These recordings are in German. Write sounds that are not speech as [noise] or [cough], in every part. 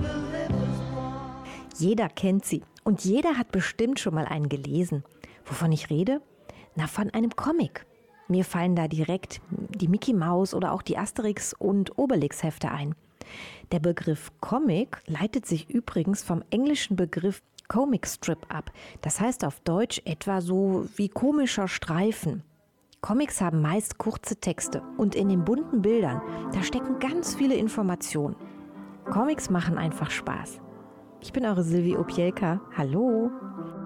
Will live as one. Jeder kennt sie und jeder hat bestimmt schon mal einen gelesen. Wovon ich rede? Na, von einem Comic. Mir fallen da direkt die Mickey Maus oder auch die Asterix und Obelix Hefte ein. Der Begriff Comic leitet sich übrigens vom englischen Begriff Comic Strip ab. Das heißt auf Deutsch etwa so wie komischer Streifen. Comics haben meist kurze Texte und in den bunten Bildern, da stecken ganz viele Informationen. Comics machen einfach Spaß. Ich bin eure Silvi Opielka. Hallo.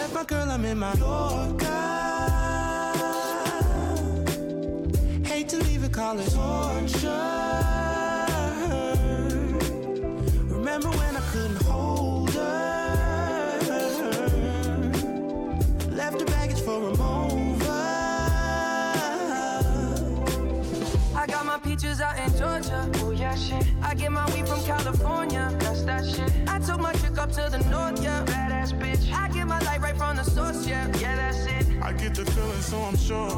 Left my girl, I'm in my Yorker. Hate to leave it, call it torture. Remember when I I got my peaches out in Georgia. Oh yeah, shit. I get my weed from California. That's that shit. I took my chick up to the north, yeah. Badass bitch. I get my light right from the source, yeah. Yeah, that's it. I get the feeling, so I'm sure.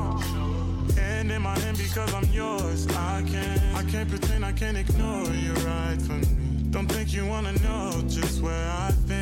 Hand in my hand because I'm yours. I can't, I can't pretend, I can't ignore you right from me. Don't think you wanna know just where I've been.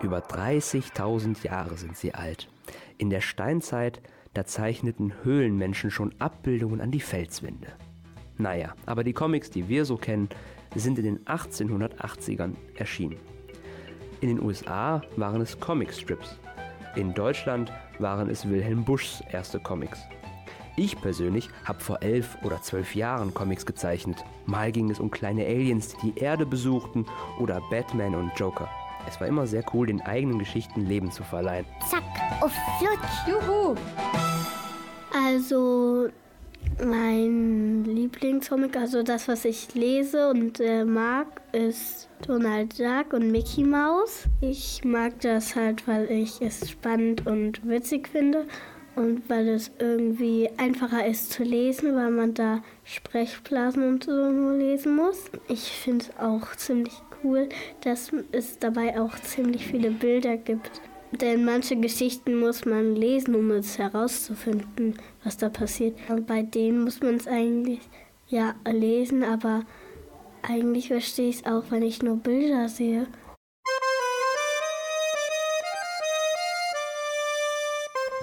Über 30.000 Jahre sind sie alt. In der Steinzeit, da zeichneten Höhlenmenschen schon Abbildungen an die Felswände. Naja, aber die Comics, die wir so kennen, sind in den 1880ern erschienen. In den USA waren es Comicstrips. In Deutschland waren es Wilhelm Buschs erste Comics. Ich persönlich habe vor elf oder zwölf Jahren Comics gezeichnet. Mal ging es um kleine Aliens, die die Erde besuchten oder Batman und Joker. Es war immer sehr cool, den eigenen Geschichten Leben zu verleihen. Zack, auf Flutsch. Juhu! Also mein Lieblingscomic, also das, was ich lese und äh, mag, ist Donald Duck und Mickey Mouse. Ich mag das halt, weil ich es spannend und witzig finde und weil es irgendwie einfacher ist zu lesen, weil man da Sprechblasen und so nur lesen muss. Ich finde es auch ziemlich cool, dass es dabei auch ziemlich viele Bilder gibt. Denn manche Geschichten muss man lesen, um es herauszufinden, was da passiert. Und bei denen muss man es eigentlich ja lesen, aber eigentlich verstehe ich es auch, wenn ich nur Bilder sehe.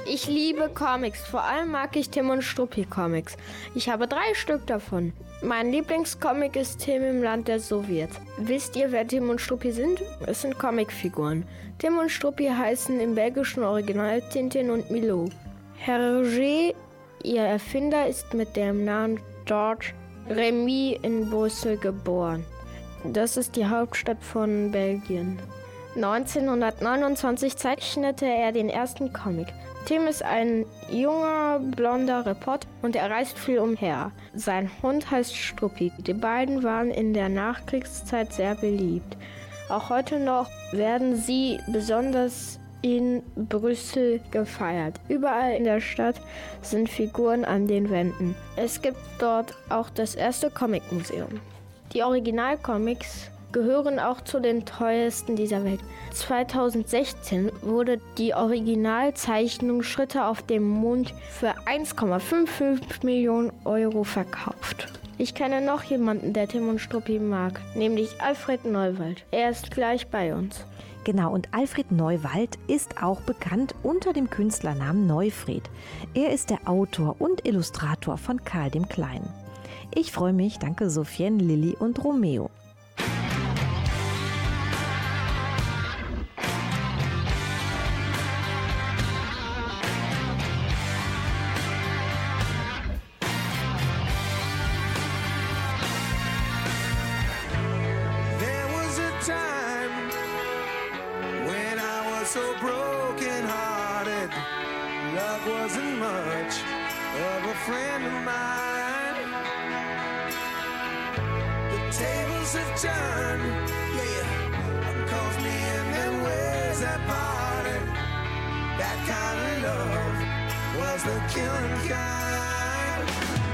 Ich liebe Comics, vor allem mag ich Tim und Struppi Comics. Ich habe drei Stück davon. Mein Lieblingscomic ist Tim im Land der Sowjets. Wisst ihr, wer Tim und Struppi sind? Es sind Comicfiguren. Tim und Struppi heißen im belgischen Original Tintin und Milou. Hergé, ihr Erfinder, ist mit dem Namen George Remy in Brüssel geboren. Das ist die Hauptstadt von Belgien. 1929 zeichnete er den ersten Comic. Tim ist ein junger, blonder Reporter und er reist viel umher. Sein Hund heißt Struppi. Die beiden waren in der Nachkriegszeit sehr beliebt. Auch heute noch werden sie besonders in Brüssel gefeiert. Überall in der Stadt sind Figuren an den Wänden. Es gibt dort auch das erste Comicmuseum. Die Originalcomics gehören auch zu den teuersten dieser Welt. 2016 wurde die Originalzeichnung Schritte auf dem Mond für 1,55 Millionen Euro verkauft. Ich kenne noch jemanden, der Tim und Struppi mag, nämlich Alfred Neuwald. Er ist gleich bei uns. Genau, und Alfred Neuwald ist auch bekannt unter dem Künstlernamen Neufred. Er ist der Autor und Illustrator von Karl dem Kleinen. Ich freue mich, danke Sophien, Lilly und Romeo. Was the killing kind.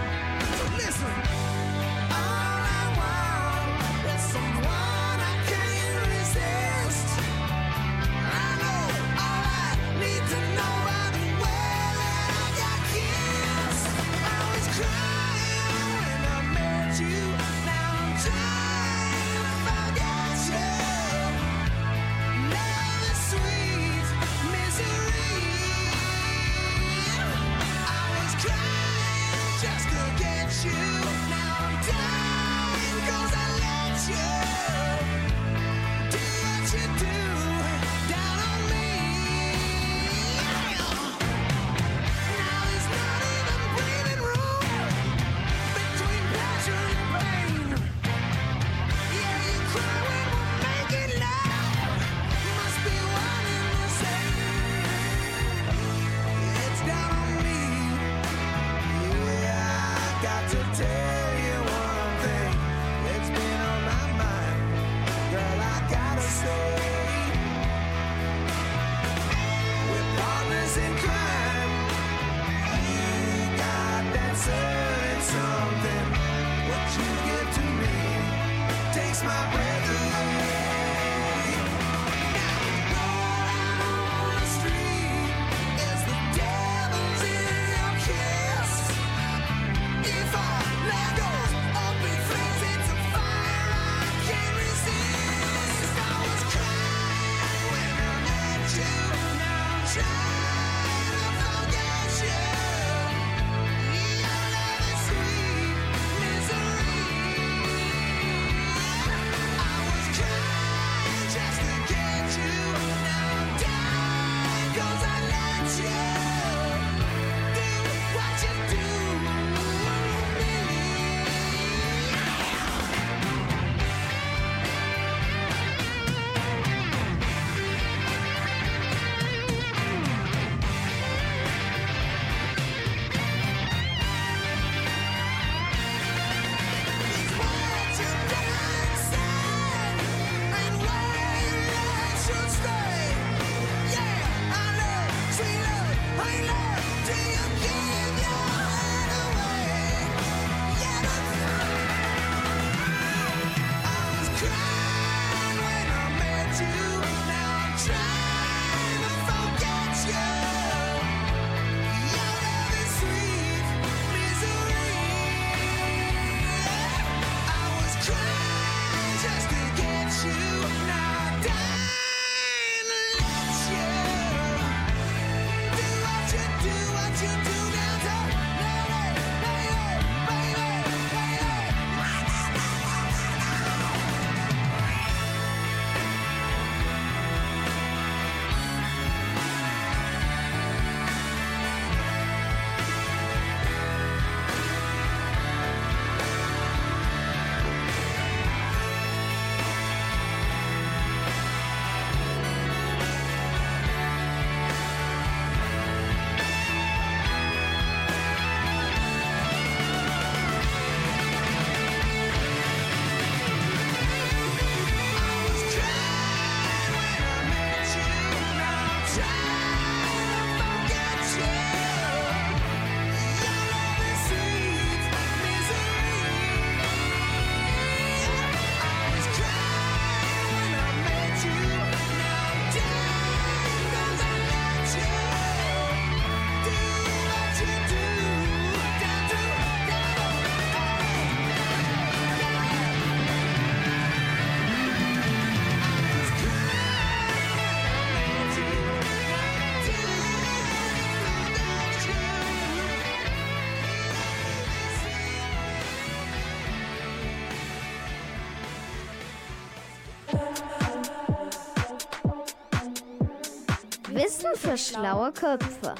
Für schlaue Köpfe.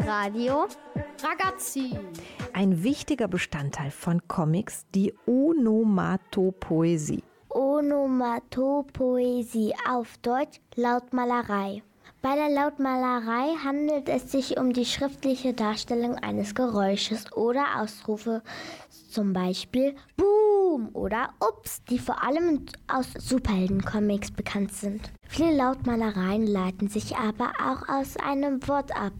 Radio Ragazzi. Ein wichtiger Bestandteil von Comics, die Onomatopoesie. Onomatopoesie auf Deutsch Lautmalerei. Bei der Lautmalerei handelt es sich um die schriftliche Darstellung eines Geräusches oder Ausrufe, zum Beispiel Boom oder Ups, die vor allem aus Superheldencomics bekannt sind. Viele Lautmalereien leiten sich aber auch aus einem Wort ab,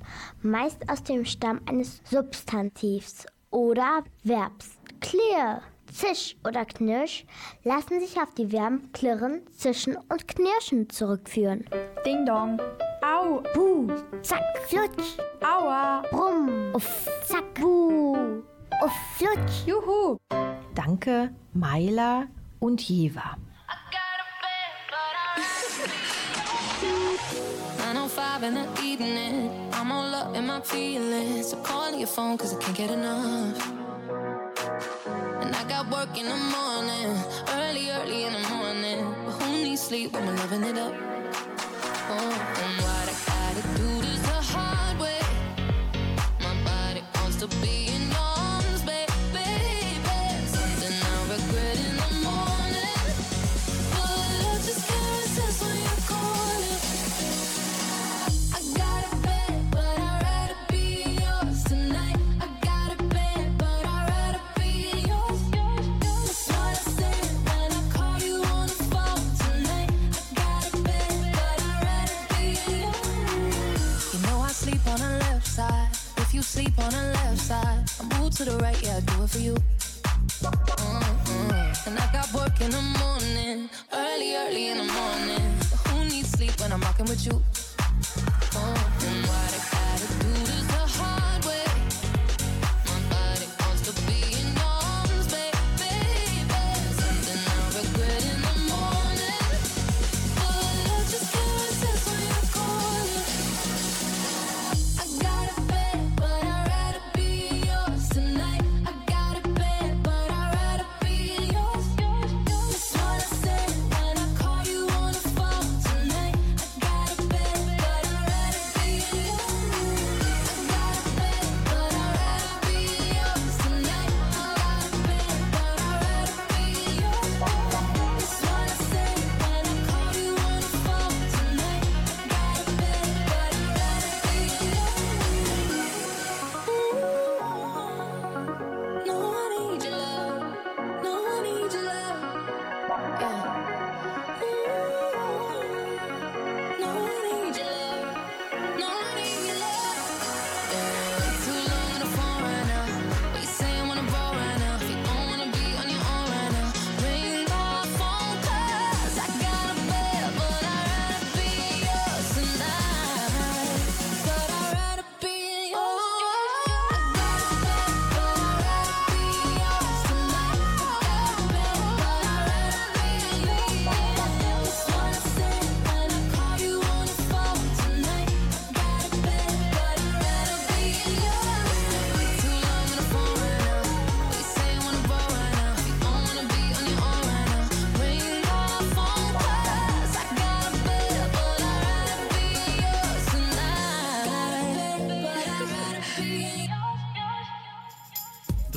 meist aus dem Stamm eines Substantivs oder Verbs. Clear, Zisch oder Knirsch lassen sich auf die Verben klirren, zischen und knirschen zurückführen. Ding Dong. Au, buh, zack, flutsch, Aua. brumm, uff, zack, buh, Oh, uff, flutsch. Juhu. Danke, Maila und Jeva. 905 in the evening. I'm all up in my feelings. So calling your phone cause I can't get enough. And I got work in the morning, early, early in the morning. But who needs sleep when we're loving it up? Oh, sleep on the left side, I move to the right, yeah, I do it for you. Mm-mm. And I got work in the morning, early, early in the morning. But who needs sleep when I'm rocking with you? Oh, and what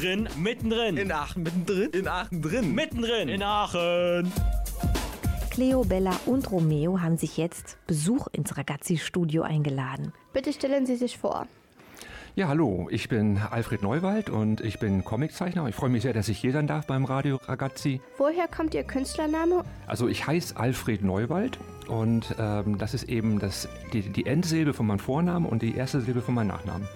Drin, mittendrin. In Aachen mittendrin? In Aachen drin. Mittendrin. In Aachen. Cleo, Bella und Romeo haben sich jetzt Besuch ins Ragazzi-Studio eingeladen. Bitte stellen Sie sich vor. Ja, hallo, ich bin Alfred Neuwald und ich bin Comiczeichner. Ich freue mich sehr, dass ich hier sein darf beim Radio Ragazzi. Woher kommt Ihr Künstlername? Also ich heiße Alfred Neuwald und ähm, das ist eben das, die, die Endsilbe von meinem Vornamen und die erste Silbe von meinem Nachnamen.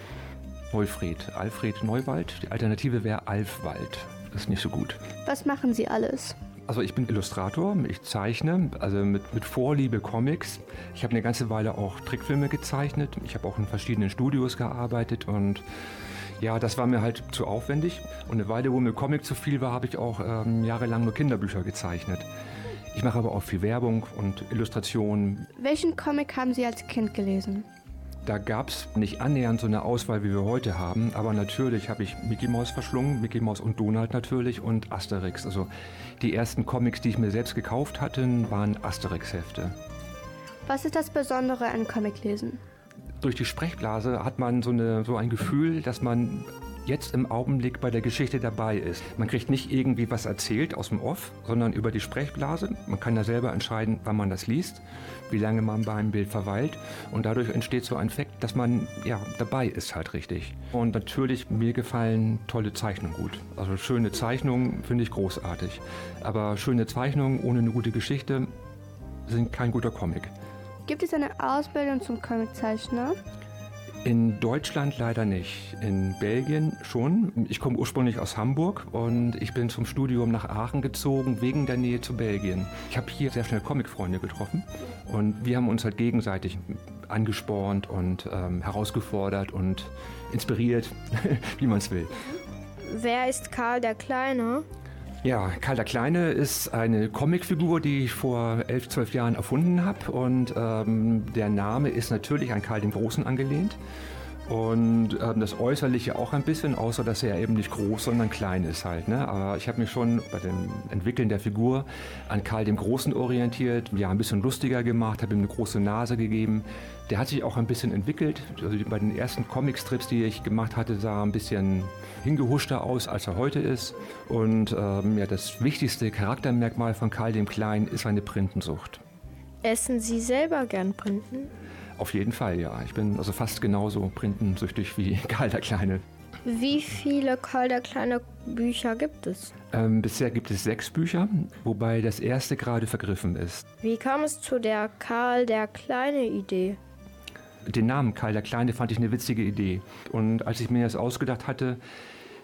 Neufried, Alfred Neuwald. Die Alternative wäre Alfwald. Das ist nicht so gut. Was machen Sie alles? Also ich bin Illustrator, ich zeichne, also mit, mit Vorliebe Comics. Ich habe eine ganze Weile auch Trickfilme gezeichnet. Ich habe auch in verschiedenen Studios gearbeitet und ja, das war mir halt zu aufwendig. Und eine Weile, wo mir Comic zu viel war, habe ich auch ähm, jahrelang nur Kinderbücher gezeichnet. Ich mache aber auch viel Werbung und Illustrationen. Welchen Comic haben Sie als Kind gelesen? Da gab es nicht annähernd so eine Auswahl, wie wir heute haben. Aber natürlich habe ich Mickey Mouse verschlungen, Mickey Mouse und Donald natürlich und Asterix. Also die ersten Comics, die ich mir selbst gekauft hatte, waren Asterix-Hefte. Was ist das Besondere an Comiclesen? Durch die Sprechblase hat man so, eine, so ein Gefühl, dass man jetzt im Augenblick bei der Geschichte dabei ist. Man kriegt nicht irgendwie was erzählt aus dem Off, sondern über die Sprechblase. Man kann da selber entscheiden, wann man das liest, wie lange man bei einem Bild verweilt. Und dadurch entsteht so ein Effekt, dass man ja dabei ist halt richtig. Und natürlich, mir gefallen tolle Zeichnungen gut. Also schöne Zeichnungen finde ich großartig. Aber schöne Zeichnungen ohne eine gute Geschichte sind kein guter Comic. Gibt es eine Ausbildung zum Comiczeichner? In Deutschland leider nicht. In Belgien schon. Ich komme ursprünglich aus Hamburg und ich bin zum Studium nach Aachen gezogen wegen der Nähe zu Belgien. Ich habe hier sehr schnell Comicfreunde getroffen und wir haben uns halt gegenseitig angespornt und ähm, herausgefordert und inspiriert, [laughs] wie man es will. Wer ist Karl der Kleine? Ja, Karl der Kleine ist eine Comicfigur, die ich vor elf, zwölf Jahren erfunden habe. Und ähm, der Name ist natürlich an Karl den Großen angelehnt. Und ähm, das Äußerliche auch ein bisschen, außer dass er eben nicht groß, sondern klein ist halt. Ne? Aber ich habe mich schon bei dem Entwickeln der Figur an Karl dem Großen orientiert, ja, ein bisschen lustiger gemacht, habe ihm eine große Nase gegeben. Der hat sich auch ein bisschen entwickelt. Also bei den ersten Comicstrips, die ich gemacht hatte, sah er ein bisschen hingehuschter aus, als er heute ist. Und ähm, ja, das wichtigste Charaktermerkmal von Karl dem Kleinen ist seine Printensucht. Essen Sie selber gern Printen? Auf jeden Fall, ja. Ich bin also fast genauso printensüchtig wie [laughs] Karl der Kleine. Wie viele Karl der Kleine Bücher gibt es? Ähm, bisher gibt es sechs Bücher, wobei das erste gerade vergriffen ist. Wie kam es zu der Karl der Kleine Idee? Den Namen Karl der Kleine fand ich eine witzige Idee. Und als ich mir das ausgedacht hatte,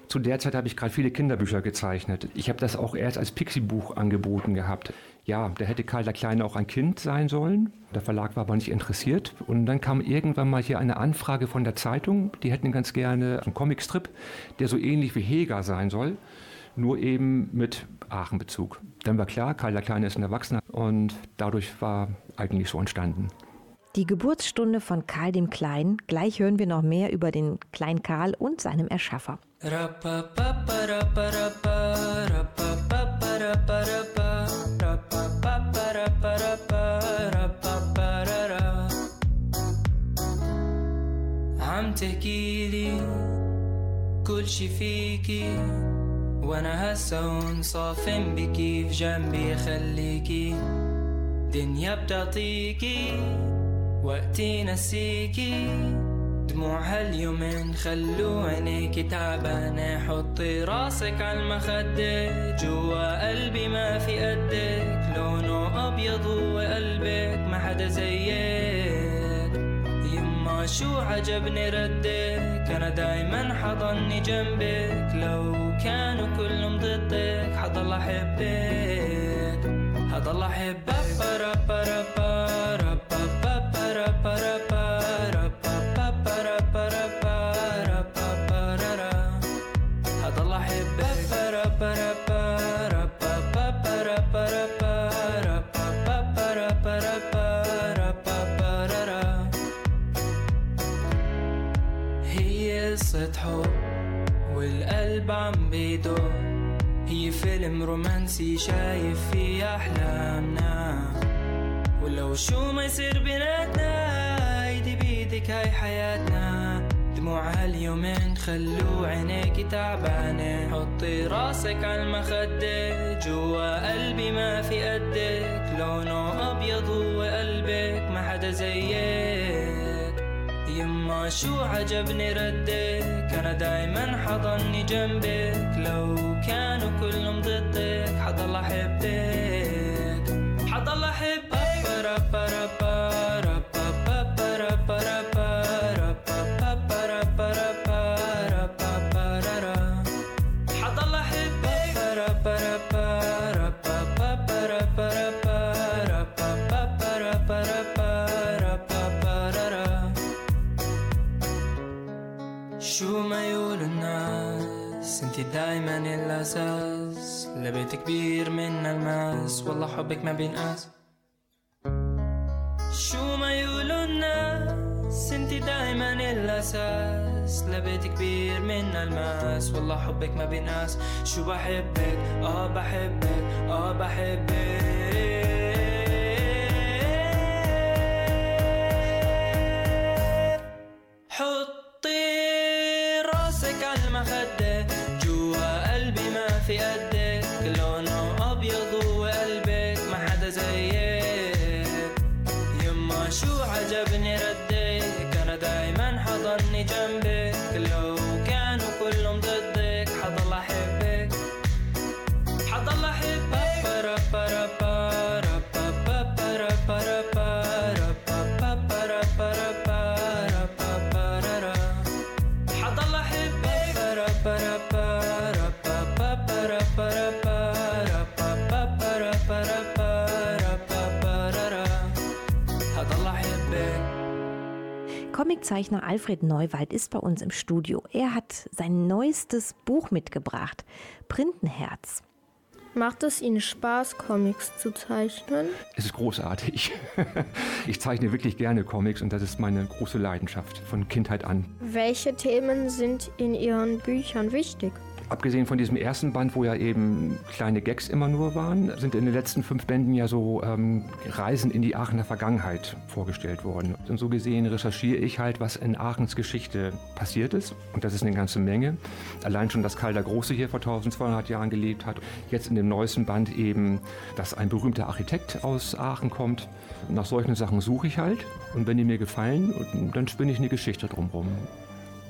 zu der Zeit habe ich gerade viele Kinderbücher gezeichnet. Ich habe das auch erst als Pixie-Buch angeboten gehabt. Ja, da hätte Karl der Kleine auch ein Kind sein sollen. Der Verlag war aber nicht interessiert. Und dann kam irgendwann mal hier eine Anfrage von der Zeitung. Die hätten ganz gerne einen Comicstrip, der so ähnlich wie Heger sein soll, nur eben mit Aachen-Bezug. Dann war klar, Karl der Kleine ist ein Erwachsener und dadurch war eigentlich so entstanden. Die Geburtsstunde von Karl dem Kleinen. Gleich hören wir noch mehr über den kleinen Karl und seinem Erschaffer. عم تحكيلي كل شي فيكي وأنا صافن بكي في جنبي خليكي دنيا بتعطيكي وقتي نسيكي. دموع هاليومين خلو عينيكي تعبانة حطي راسك عالمخدة جوا قلبي ما في قدك لونه أبيض وقلبك ما حدا زيك. شو عجبني ردك أنا دايما حضني جنبك. لو كانوا كلهم ضدك حضل أحبك. حضل أحبك. والقلب عم هي فيلم رومانسي شايف فيه أحلامنا. ولو شو ما يصير بيناتنا ايدي بيدك هاي حياتنا. دموع هاليومين خلو عينيكي تعبانة. حطي راسك عالمخدة جوا قلبي ما في قدك. لونه أبيض وقلبك ما حدا زيك. يما شو عجبني ردك؟ أنا دايما حضني جنبك. لو كانوا كلهم ضدك حضل أحبك. حضل أحبك انتي دايما الاساس لبيت كبير من الماس. والله حبك ما بينقاس. شو ما يقولوا الناس انتي دايما الاساس لبيت كبير من الماس. والله حبك ما بينقاس. شو بحبك؟ آه بحبك. آه بحبك. شو عجبني ردك Comiczeichner Alfred Neuwald ist bei uns im Studio. Er hat sein neuestes Buch mitgebracht, Printenherz. Macht es Ihnen Spaß, Comics zu zeichnen? Es ist großartig. [laughs] Ich zeichne wirklich gerne Comics und das ist meine große Leidenschaft von Kindheit an. Welche Themen sind in Ihren Büchern wichtig? Abgesehen von diesem ersten Band, wo ja eben kleine Gags immer nur waren, sind in den letzten fünf Bänden ja so ähm, Reisen in die Aachener Vergangenheit vorgestellt worden. Und so gesehen recherchiere ich halt, was in Aachens Geschichte passiert ist. Und das ist eine ganze Menge. Allein schon, dass Karl der Große hier vor 1200 Jahren gelebt hat. Jetzt in dem neuesten Band eben, dass ein berühmter Architekt aus Aachen kommt. Nach solchen Sachen suche ich halt. Und wenn die mir gefallen, dann spinne ich eine Geschichte drumherum.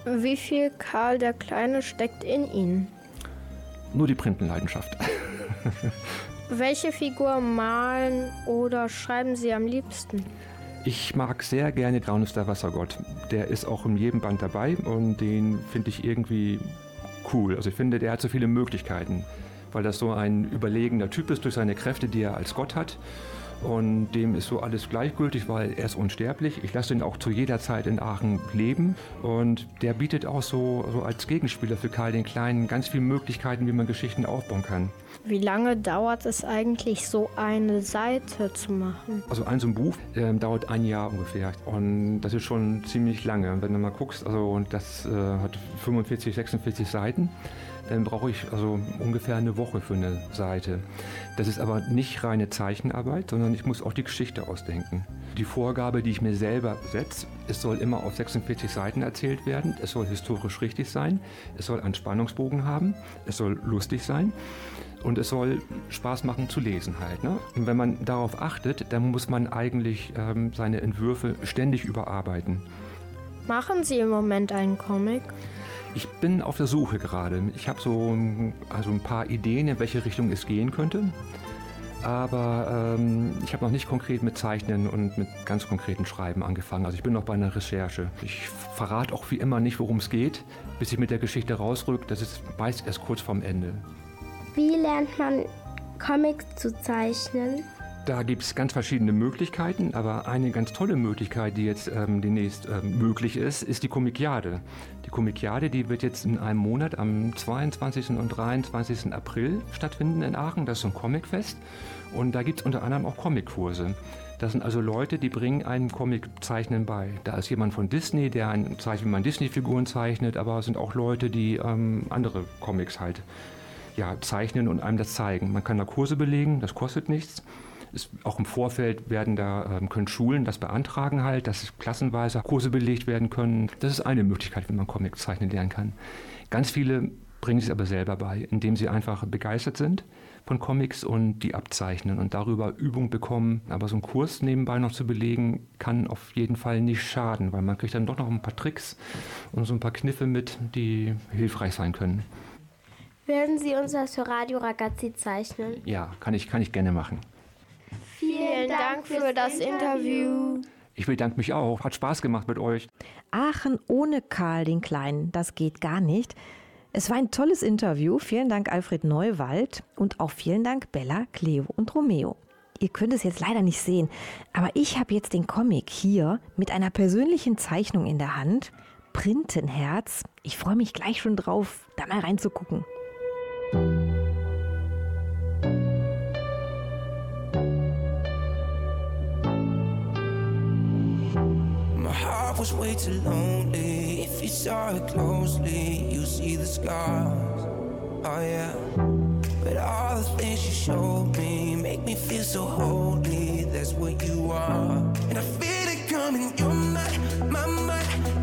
Wie viel Karl der Kleine steckt in Ihnen? Nur die Printenleidenschaft. [laughs] Welche Figur malen oder schreiben Sie am liebsten? Ich mag sehr gerne Graunus der Wassergott. Der ist auch in jedem Band dabei und den finde ich irgendwie cool. Also ich finde, der hat so viele Möglichkeiten, weil das so ein überlegender Typ ist durch seine Kräfte, die er als Gott hat. Und dem ist so alles gleichgültig, weil er ist unsterblich. Ich lasse ihn auch zu jeder Zeit in Aachen leben. Und der bietet auch so, so als Gegenspieler für Karl den Kleinen ganz viele Möglichkeiten, wie man Geschichten aufbauen kann. Wie lange dauert es eigentlich, so eine Seite zu machen? Also ein so ein Buch ähm, dauert ein Jahr ungefähr. Und das ist schon ziemlich lange. Wenn du mal guckst, also das äh, hat 45, 46 Seiten dann brauche ich also ungefähr eine Woche für eine Seite. Das ist aber nicht reine Zeichenarbeit, sondern ich muss auch die Geschichte ausdenken. Die Vorgabe, die ich mir selber setze, es soll immer auf 46 Seiten erzählt werden, es soll historisch richtig sein, es soll einen Spannungsbogen haben, es soll lustig sein und es soll Spaß machen zu lesen halt. Ne? Und wenn man darauf achtet, dann muss man eigentlich ähm, seine Entwürfe ständig überarbeiten. Machen Sie im Moment einen Comic? Ich bin auf der Suche gerade. Ich habe so also ein paar Ideen, in welche Richtung es gehen könnte. Aber ähm, ich habe noch nicht konkret mit Zeichnen und mit ganz konkreten Schreiben angefangen. Also ich bin noch bei einer Recherche. Ich verrate auch wie immer nicht, worum es geht, bis ich mit der Geschichte rausrück. Das ist meist erst kurz vorm Ende. Wie lernt man Comics zu zeichnen? Da gibt es ganz verschiedene Möglichkeiten, aber eine ganz tolle Möglichkeit, die jetzt ähm, demnächst ähm, möglich ist, ist die Komikiade. Die Komikiade, die wird jetzt in einem Monat am 22. und 23. April stattfinden in Aachen. Das ist so ein Comicfest und da gibt es unter anderem auch Comickurse. Das sind also Leute, die bringen einem Comiczeichnen bei. Da ist jemand von Disney, der ein, zeigt, wie man Disney-Figuren zeichnet, aber es sind auch Leute, die ähm, andere Comics halt ja, zeichnen und einem das zeigen. Man kann da Kurse belegen, das kostet nichts. Ist, auch im Vorfeld werden da, ähm, können Schulen das beantragen halt, dass klassenweise Kurse belegt werden können. Das ist eine Möglichkeit, wie man Comic zeichnen lernen kann. Ganz viele bringen es aber selber bei, indem sie einfach begeistert sind von Comics und die abzeichnen und darüber Übung bekommen. Aber so einen Kurs nebenbei noch zu belegen, kann auf jeden Fall nicht schaden, weil man kriegt dann doch noch ein paar Tricks und so ein paar Kniffe mit, die hilfreich sein können. Werden Sie uns das für Radio Ragazzi zeichnen? Ja, kann ich, kann ich gerne machen. Vielen Dank für das Interview. Ich bedanke mich auch. Hat Spaß gemacht mit euch. Aachen ohne Karl den Kleinen, das geht gar nicht. Es war ein tolles Interview. Vielen Dank Alfred Neuwald und auch vielen Dank Bella, Cleo und Romeo. Ihr könnt es jetzt leider nicht sehen, aber ich habe jetzt den Comic hier mit einer persönlichen Zeichnung in der Hand. Printenherz. Ich freue mich gleich schon drauf, da mal reinzugucken. Heart was way too lonely. If you saw it closely, you see the scars. Oh yeah. But all the things you showed me make me feel so holy. That's what you are. And I feel it coming. You're my, my, my.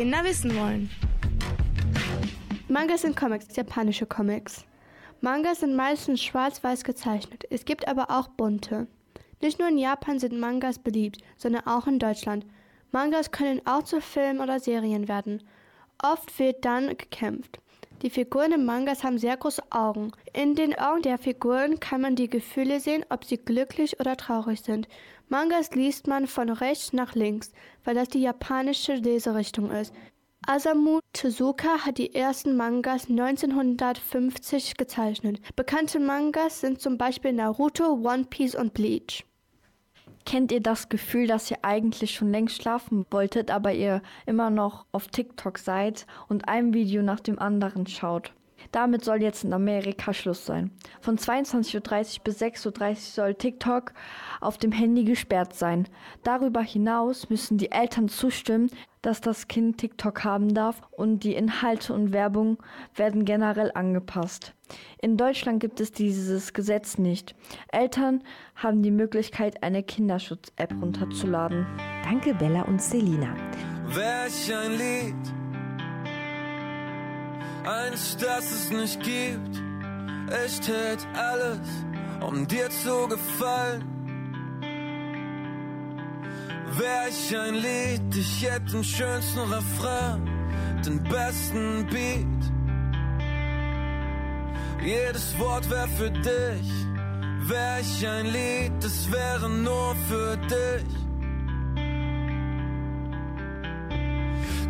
Kinder wissen wollen. Mangas sind Comics, japanische Comics. Mangas sind meistens schwarz-weiß gezeichnet. Es gibt aber auch bunte. Nicht nur in Japan sind Mangas beliebt, sondern auch in Deutschland. Mangas können auch zu Filmen oder Serien werden. Oft wird dann gekämpft. Die Figuren im Mangas haben sehr große Augen. In den Augen der Figuren kann man die Gefühle sehen, ob sie glücklich oder traurig sind. Mangas liest man von rechts nach links, weil das die japanische Leserichtung ist. Asamu Tezuka hat die ersten Mangas 1950 gezeichnet. Bekannte Mangas sind zum Beispiel Naruto, One Piece und Bleach. Kennt ihr das Gefühl, dass ihr eigentlich schon längst schlafen wolltet, aber ihr immer noch auf TikTok seid und ein Video nach dem anderen schaut? Damit soll jetzt in Amerika Schluss sein. Von 22.30 Uhr bis 6.30 Uhr soll TikTok auf dem Handy gesperrt sein. Darüber hinaus müssen die Eltern zustimmen, dass das Kind TikTok haben darf und die Inhalte und Werbung werden generell angepasst. In Deutschland gibt es dieses Gesetz nicht. Eltern haben die Möglichkeit, eine Kinderschutz-App runterzuladen. Danke Bella und Selina. Welch ein Lied, eins, das es nicht gibt. Ich tät alles, um dir zu gefallen. Welch ein Lied, ich hätte den schönsten Refrain, den besten Beat. Jedes Wort wär für dich. Welch ein Lied, das wäre nur für dich.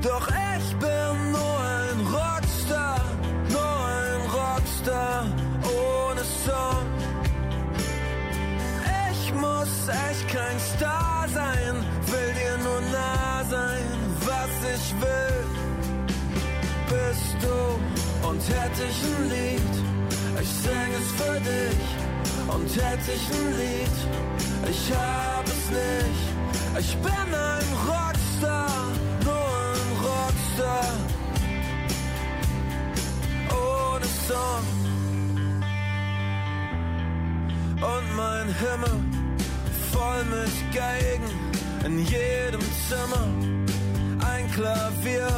Doch Star sein, will dir nur nah sein, was ich will. Bist du und hätte ich ein Lied, ich sing es für dich. Und hätte ich ein Lied, ich hab es nicht. Ich bin ein Rockstar, nur ein Rockstar. Ohne Song. Und mein Himmel voll mit Geigen in jedem Zimmer. Ein Klavier,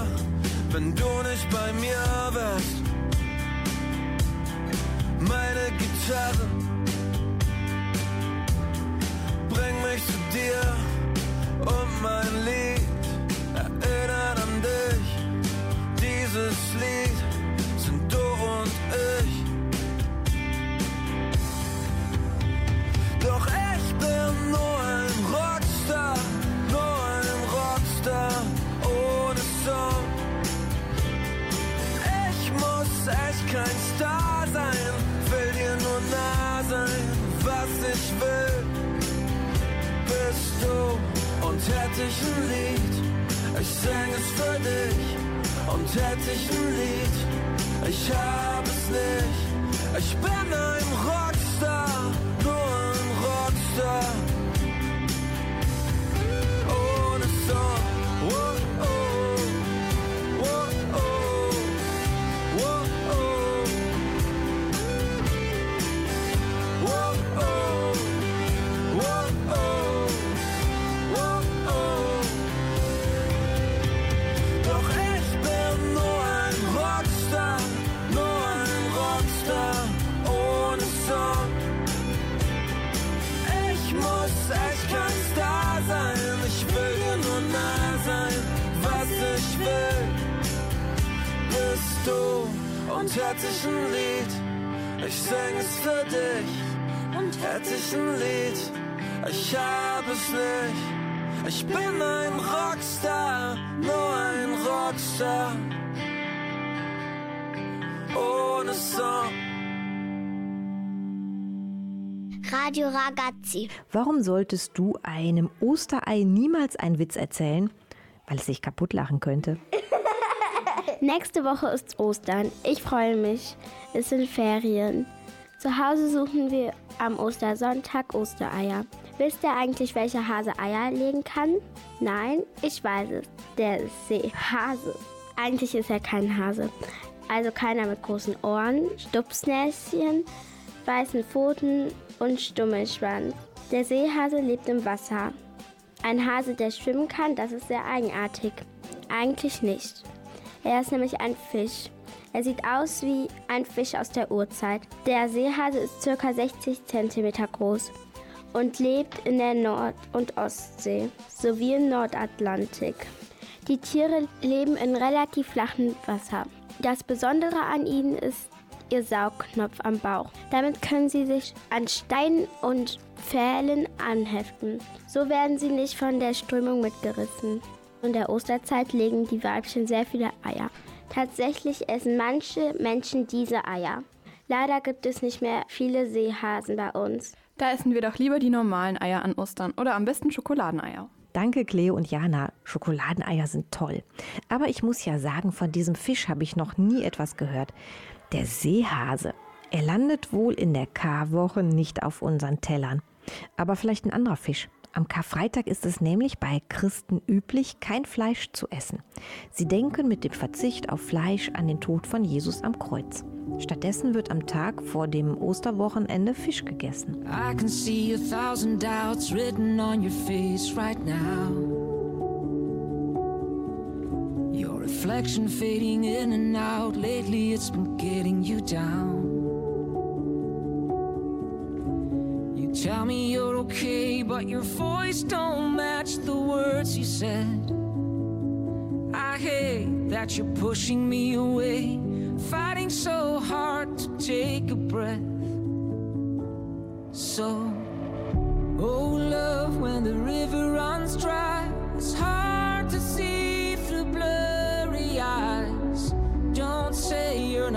wenn du nicht bei mir wärst. Meine Gitarre bring mich zu dir Radio Ragazzi. Warum solltest du einem Osterei niemals einen Witz erzählen? Weil es sich kaputt lachen könnte. [laughs] Nächste Woche ist Ostern. Ich freue mich. Es sind Ferien. Zu Hause suchen wir am Ostersonntag Ostereier. Wisst ihr eigentlich, welcher Hase Eier legen kann? Nein, ich weiß es. Der Seehase. Eigentlich ist er kein Hase. Also keiner mit großen Ohren, Stupsnäschen, weißen Pfoten und Stummelschwanz. Der Seehase lebt im Wasser. Ein Hase, der schwimmen kann, das ist sehr eigenartig. Eigentlich nicht. Er ist nämlich ein Fisch. Er sieht aus wie ein Fisch aus der Urzeit. Der Seehase ist ca. 60 cm groß und lebt in der Nord- und Ostsee sowie im Nordatlantik. Die Tiere leben in relativ flachem Wasser. Das Besondere an ihnen ist ihr Saugknopf am Bauch. Damit können sie sich an Steinen und Pfählen anheften. So werden sie nicht von der Strömung mitgerissen. In der Osterzeit legen die Weibchen sehr viele Eier. Tatsächlich essen manche Menschen diese Eier. Leider gibt es nicht mehr viele Seehasen bei uns. Da essen wir doch lieber die normalen Eier an Ostern oder am besten Schokoladeneier. Danke, Cleo und Jana. Schokoladeneier sind toll. Aber ich muss ja sagen, von diesem Fisch habe ich noch nie etwas gehört. Der Seehase. Er landet wohl in der Karwoche nicht auf unseren Tellern. Aber vielleicht ein anderer Fisch. Am Karfreitag ist es nämlich bei Christen üblich, kein Fleisch zu essen. Sie denken mit dem Verzicht auf Fleisch an den Tod von Jesus am Kreuz. Stattdessen wird am Tag vor dem Osterwochenende Fisch gegessen. I can see a thousand doubts written on your face right now. Reflection fading in and out. Lately, it's been getting you down. You tell me you're okay, but your voice don't match the words you said. I hate that you're pushing me away, fighting so hard to take a breath. So, oh love, when the river runs dry, it's hard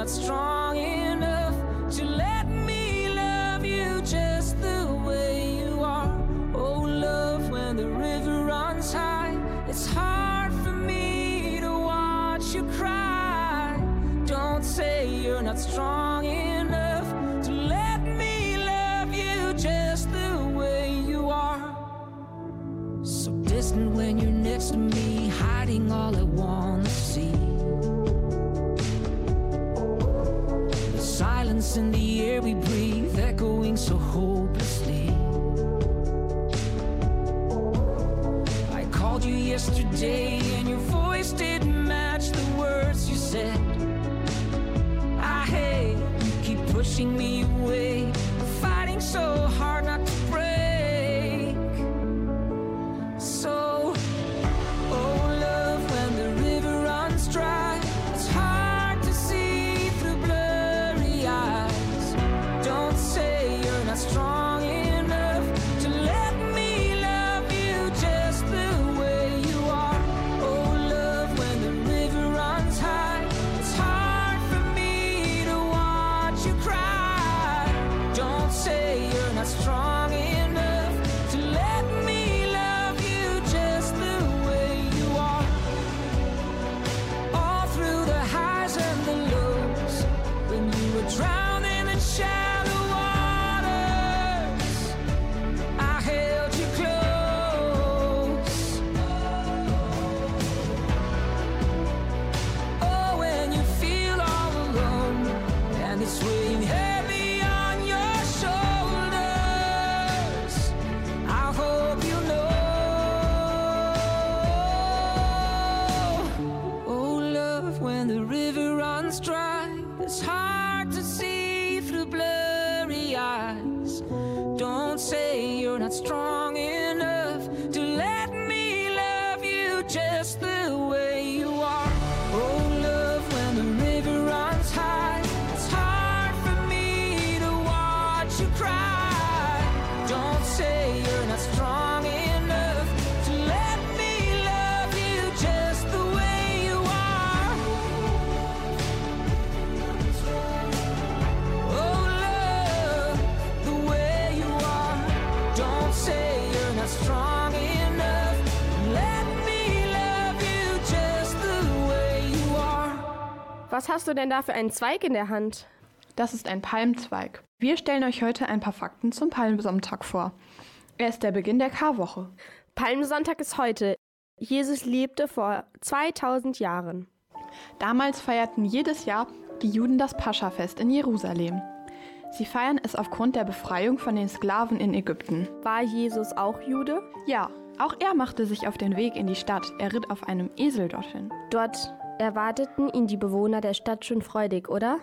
not strong enough to let me love you just the way you are. Oh love, when the river runs high, it's hard for me to watch you cry. Don't say you're not strong in the air we breathe, echoing so hopelessly. I called you yesterday, Was hast du denn da für einen Zweig in der Hand? Das ist ein Palmzweig. Wir stellen euch heute ein paar Fakten zum Palmsonntag vor. Er ist der Beginn der Karwoche. Palmsonntag ist heute. Jesus lebte vor 2000 Jahren. Damals feierten jedes Jahr die Juden das Paschafest in Jerusalem. Sie feiern es aufgrund der Befreiung von den Sklaven in Ägypten. War Jesus auch Jude? Ja, auch er machte sich auf den Weg in die Stadt. Er ritt auf einem Esel dorthin. Dort erwarteten ihn die Bewohner der Stadt schon freudig, oder?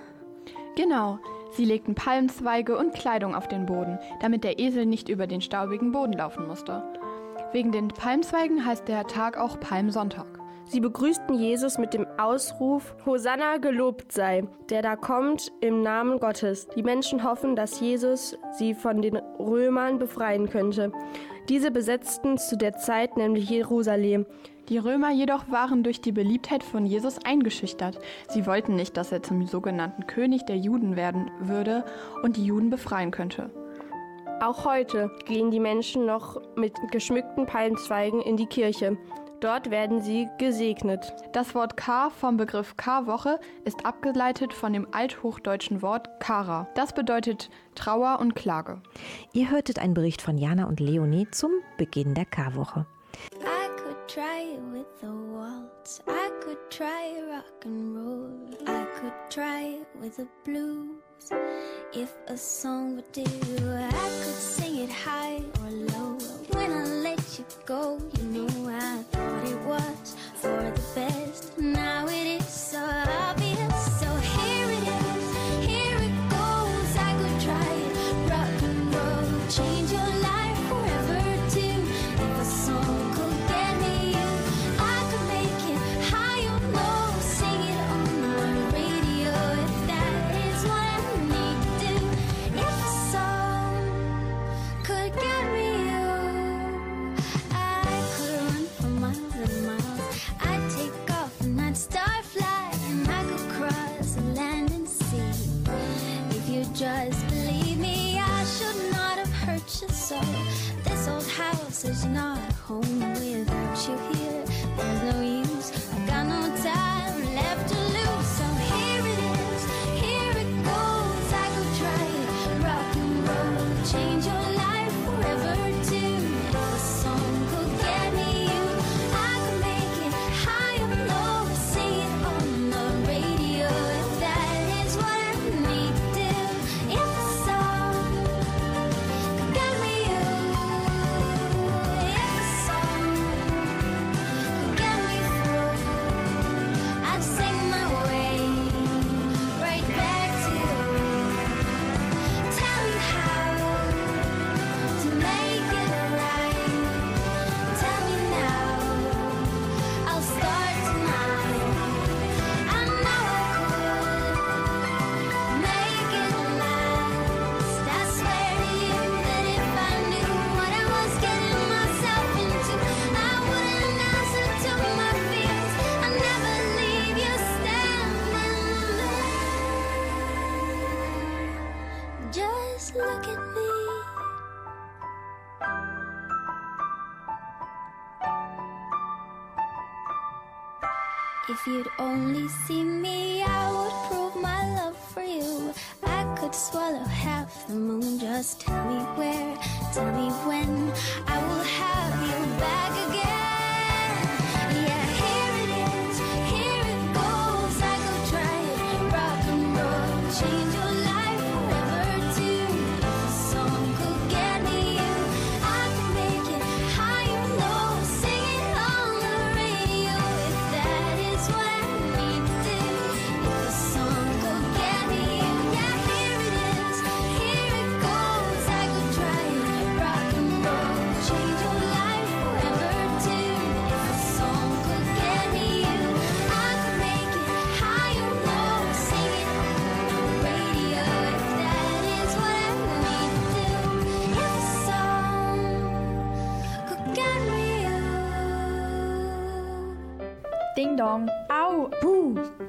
Genau. Sie legten Palmzweige und Kleidung auf den Boden, damit der Esel nicht über den staubigen Boden laufen musste. Wegen den Palmzweigen heißt der Tag auch Palmsonntag. Sie begrüßten Jesus mit dem Ausruf Hosanna gelobt sei, der da kommt im Namen Gottes. Die Menschen hoffen, dass Jesus sie von den Römern befreien könnte. Diese besetzten zu der Zeit nämlich Jerusalem. Die Römer jedoch waren durch die Beliebtheit von Jesus eingeschüchtert. Sie wollten nicht, dass er zum sogenannten König der Juden werden würde und die Juden befreien könnte. Auch heute gehen die Menschen noch mit geschmückten Palmzweigen in die Kirche. Dort werden sie gesegnet. Das Wort Kar vom Begriff Karwoche ist abgeleitet von dem althochdeutschen Wort Kara. Das bedeutet Trauer und Klage. Ihr hörtet einen Bericht von Jana und Leonie zum Beginn der Karwoche. I could try it with the waltz. I could try rock and roll. I could try it with the blues. If a song would do, I could sing it high or low. When I let you go, you know I was for the best. Now it is not home without you here.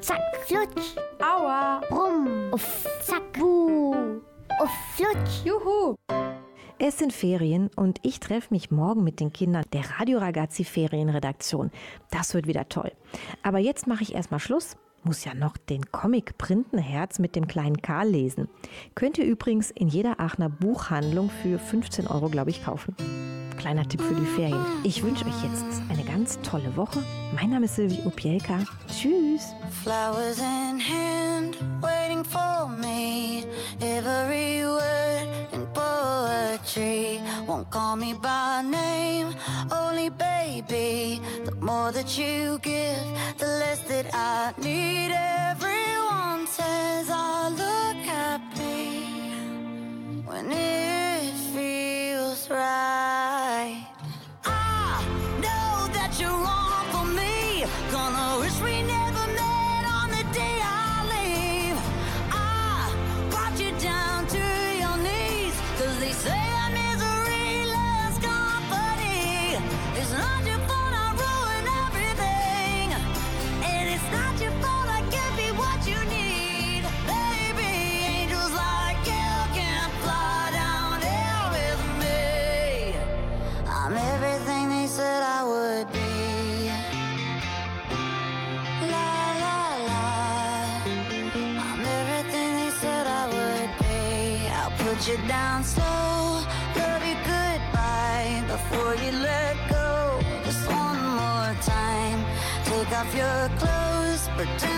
Zack, flutsch. Aua. Brumm. Uff. Zack. Buh. Uff, flutsch. Juhu. Es sind Ferien und ich treffe mich morgen mit den Kindern der Radio Ragazzi Ferienredaktion. Das wird wieder toll. Aber jetzt mache ich erstmal Schluss muss ja noch den Comic Printenherz mit dem kleinen Karl lesen. Könnt ihr übrigens in jeder Aachener Buchhandlung für 15 Euro, glaube ich, kaufen. Kleiner Tipp für die Ferien. Ich wünsche euch jetzt eine ganz tolle Woche. Mein Name ist Silvi Opielka. Tschüss. Flowers in hand, waiting for me. Every word in poetry won't call me by name. Only baby, the more that you give, the less that I need. Everyone says I look happy when it feels right. I know that you're wrong for me. Gonna wish we never slow, love you goodbye before you let go. Just one more time. Take off your clothes, pretend